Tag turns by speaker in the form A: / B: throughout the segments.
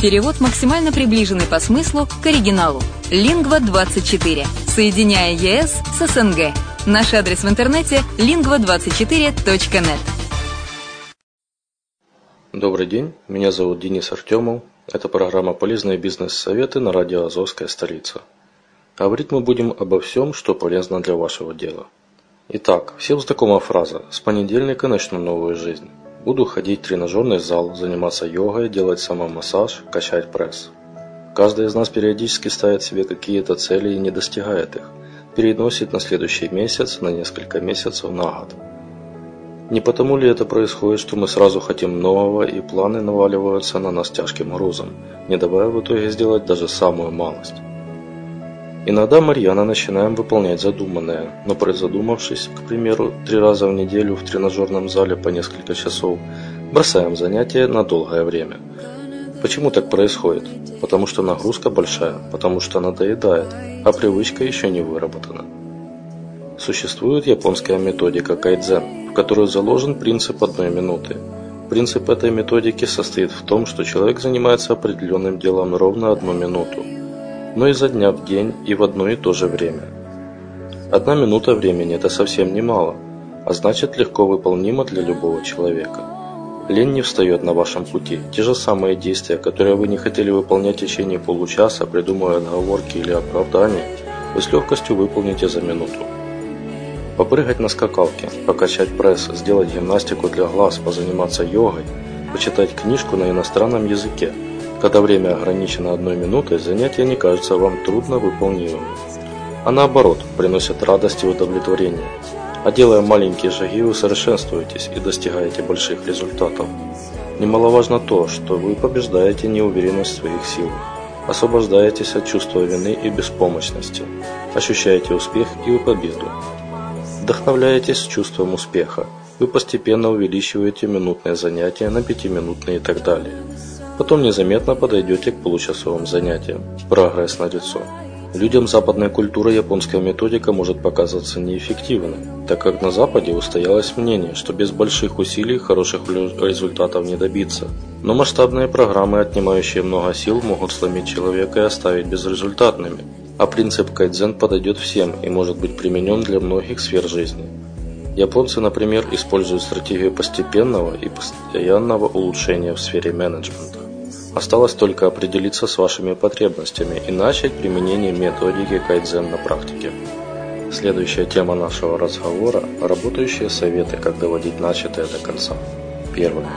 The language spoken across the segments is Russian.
A: Перевод максимально приближенный по смыслу к оригиналу. Lingva24. Соединяя ЕС с СНГ. Наш адрес в интернете lingva24.net.
B: Добрый день, меня зовут Денис Артемов. Это программа «Полезные бизнес-советы» на радио «Азовская столица». Говорить мы будем обо всем, что полезно для вашего дела. Итак, всем знакома фраза «С понедельника начну новую жизнь». Буду ходить в тренажерный зал, заниматься йогой, делать самомассаж, качать пресс. Каждый из нас периодически ставит себе какие-то цели и не достигает их. Переносит на следующий месяц, на несколько месяцев, на год. Не потому ли это происходит, что мы сразу хотим нового и планы наваливаются на нас тяжким грузом, не давая в итоге сделать даже самую малость? Иногда Марьяна начинаем выполнять задуманное, но призадумавшись, к примеру, три раза в неделю в тренажерном зале по несколько часов, бросаем занятия на долгое время. Почему так происходит? Потому что нагрузка большая, потому что надоедает, а привычка еще не выработана. Существует японская методика кайдзен, в которой заложен принцип одной минуты. Принцип этой методики состоит в том, что человек занимается определенным делом ровно одну минуту, но изо дня в день и в одно и то же время. Одна минута времени – это совсем немало, а значит легко выполнимо для любого человека. Лень не встает на вашем пути. Те же самые действия, которые вы не хотели выполнять в течение получаса, придумывая отговорки или оправдания, вы с легкостью выполните за минуту. Попрыгать на скакалке, покачать пресс, сделать гимнастику для глаз, позаниматься йогой, почитать книжку на иностранном языке. Когда время ограничено одной минутой, занятия не кажутся вам трудно выполнимыми. А наоборот, приносят радость и удовлетворение. А делая маленькие шаги, вы совершенствуетесь и достигаете больших результатов. Немаловажно то, что вы побеждаете неуверенность в своих силах, освобождаетесь от чувства вины и беспомощности, ощущаете успех и победу. Вдохновляетесь чувством успеха. Вы постепенно увеличиваете минутные занятия на пятиминутные и так далее. Потом незаметно подойдете к получасовым занятиям. Прогресс на лицо. Людям западной культуры японская методика может показаться неэффективной, так как на Западе устоялось мнение, что без больших усилий хороших результатов не добиться. Но масштабные программы, отнимающие много сил, могут сломить человека и оставить безрезультатными а принцип кайдзен подойдет всем и может быть применен для многих сфер жизни. Японцы, например, используют стратегию постепенного и постоянного улучшения в сфере менеджмента. Осталось только определиться с вашими потребностями и начать применение методики кайдзен на практике. Следующая тема нашего разговора – работающие советы, как доводить начатое до конца. Первое.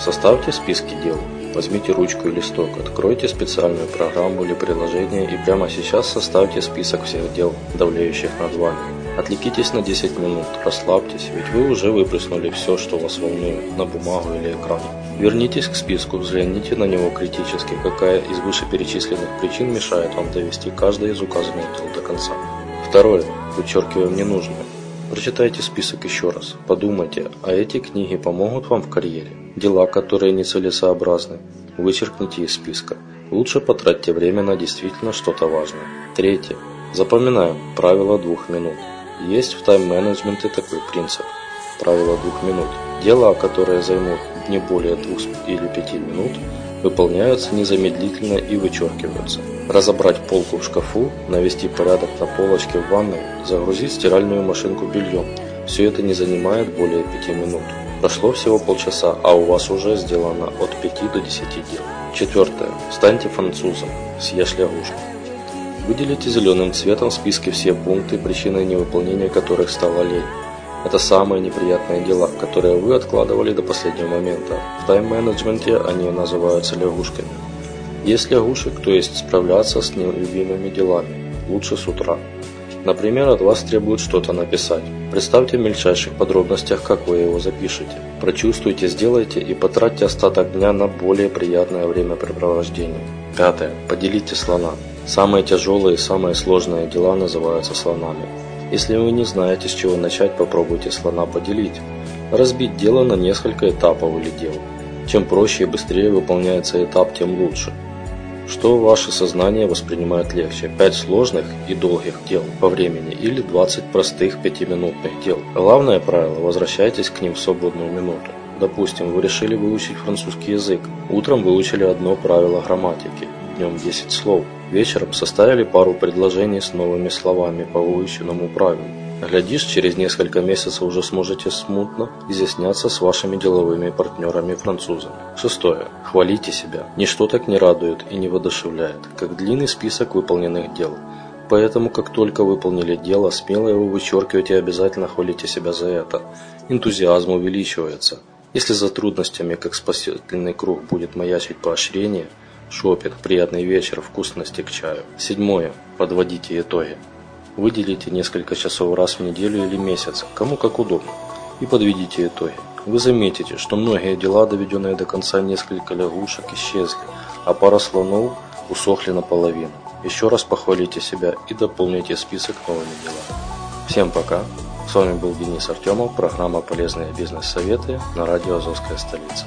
B: Составьте списки дел. Возьмите ручку и листок, откройте специальную программу или приложение и прямо сейчас составьте список всех дел, давлеющих над вами. Отвлекитесь на 10 минут, расслабьтесь, ведь вы уже выплеснули все, что вас волнует, на бумагу или экран. Вернитесь к списку, взгляните на него критически, какая из вышеперечисленных причин мешает вам довести каждое из указанных дел до конца. Второе. Вычеркиваем ненужное. Прочитайте список еще раз, подумайте, а эти книги помогут вам в карьере. Дела, которые нецелесообразны, вычеркните из списка. Лучше потратьте время на действительно что-то важное. Третье. Запоминаем правило двух минут. Есть в тайм-менеджменте такой принцип. Правило двух минут. Дела, которые займут не более двух или пяти минут, выполняются незамедлительно и вычеркиваются. Разобрать полку в шкафу, навести порядок на полочке в ванной, загрузить стиральную машинку бельем. Все это не занимает более пяти минут. Прошло всего полчаса, а у вас уже сделано от 5 до 10 дел. Четвертое. Станьте французом. Съешь лягушку. Выделите зеленым цветом в списке все пункты, причиной невыполнения которых стала лень. Это самые неприятные дела, которые вы откладывали до последнего момента. В тайм-менеджменте они называются лягушками. Есть лягушек, то есть справляться с нелюбимыми делами. Лучше с утра. Например, от вас требуют что-то написать. Представьте в мельчайших подробностях, как вы его запишете. Прочувствуйте, сделайте и потратьте остаток дня на более приятное времяпрепровождение. Пятое. Поделите слона. Самые тяжелые и самые сложные дела называются слонами. Если вы не знаете, с чего начать, попробуйте слона поделить. Разбить дело на несколько этапов или дел. Чем проще и быстрее выполняется этап, тем лучше. Что ваше сознание воспринимает легче? 5 сложных и долгих дел по времени или 20 простых 5-минутных дел? Главное правило – возвращайтесь к ним в свободную минуту. Допустим, вы решили выучить французский язык. Утром выучили одно правило грамматики, днем 10 слов. Вечером составили пару предложений с новыми словами по выученному правилу. Глядишь, через несколько месяцев уже сможете смутно изъясняться с вашими деловыми партнерами-французами. Шестое. Хвалите себя. Ничто так не радует и не воодушевляет, как длинный список выполненных дел. Поэтому, как только выполнили дело, смело его вычеркивайте и обязательно хвалите себя за это. Энтузиазм увеличивается. Если за трудностями, как спасительный круг, будет маячить поощрение, шопинг, приятный вечер, вкусности к чаю. Седьмое. Подводите итоги. Выделите несколько часов раз в неделю или месяц, кому как удобно, и подведите итоги. Вы заметите, что многие дела, доведенные до конца несколько лягушек, исчезли, а пара слонов усохли наполовину. Еще раз похвалите себя и дополните список новыми делами. Всем пока! С вами был Денис Артемов, программа «Полезные бизнес-советы» на радио «Азовская столица».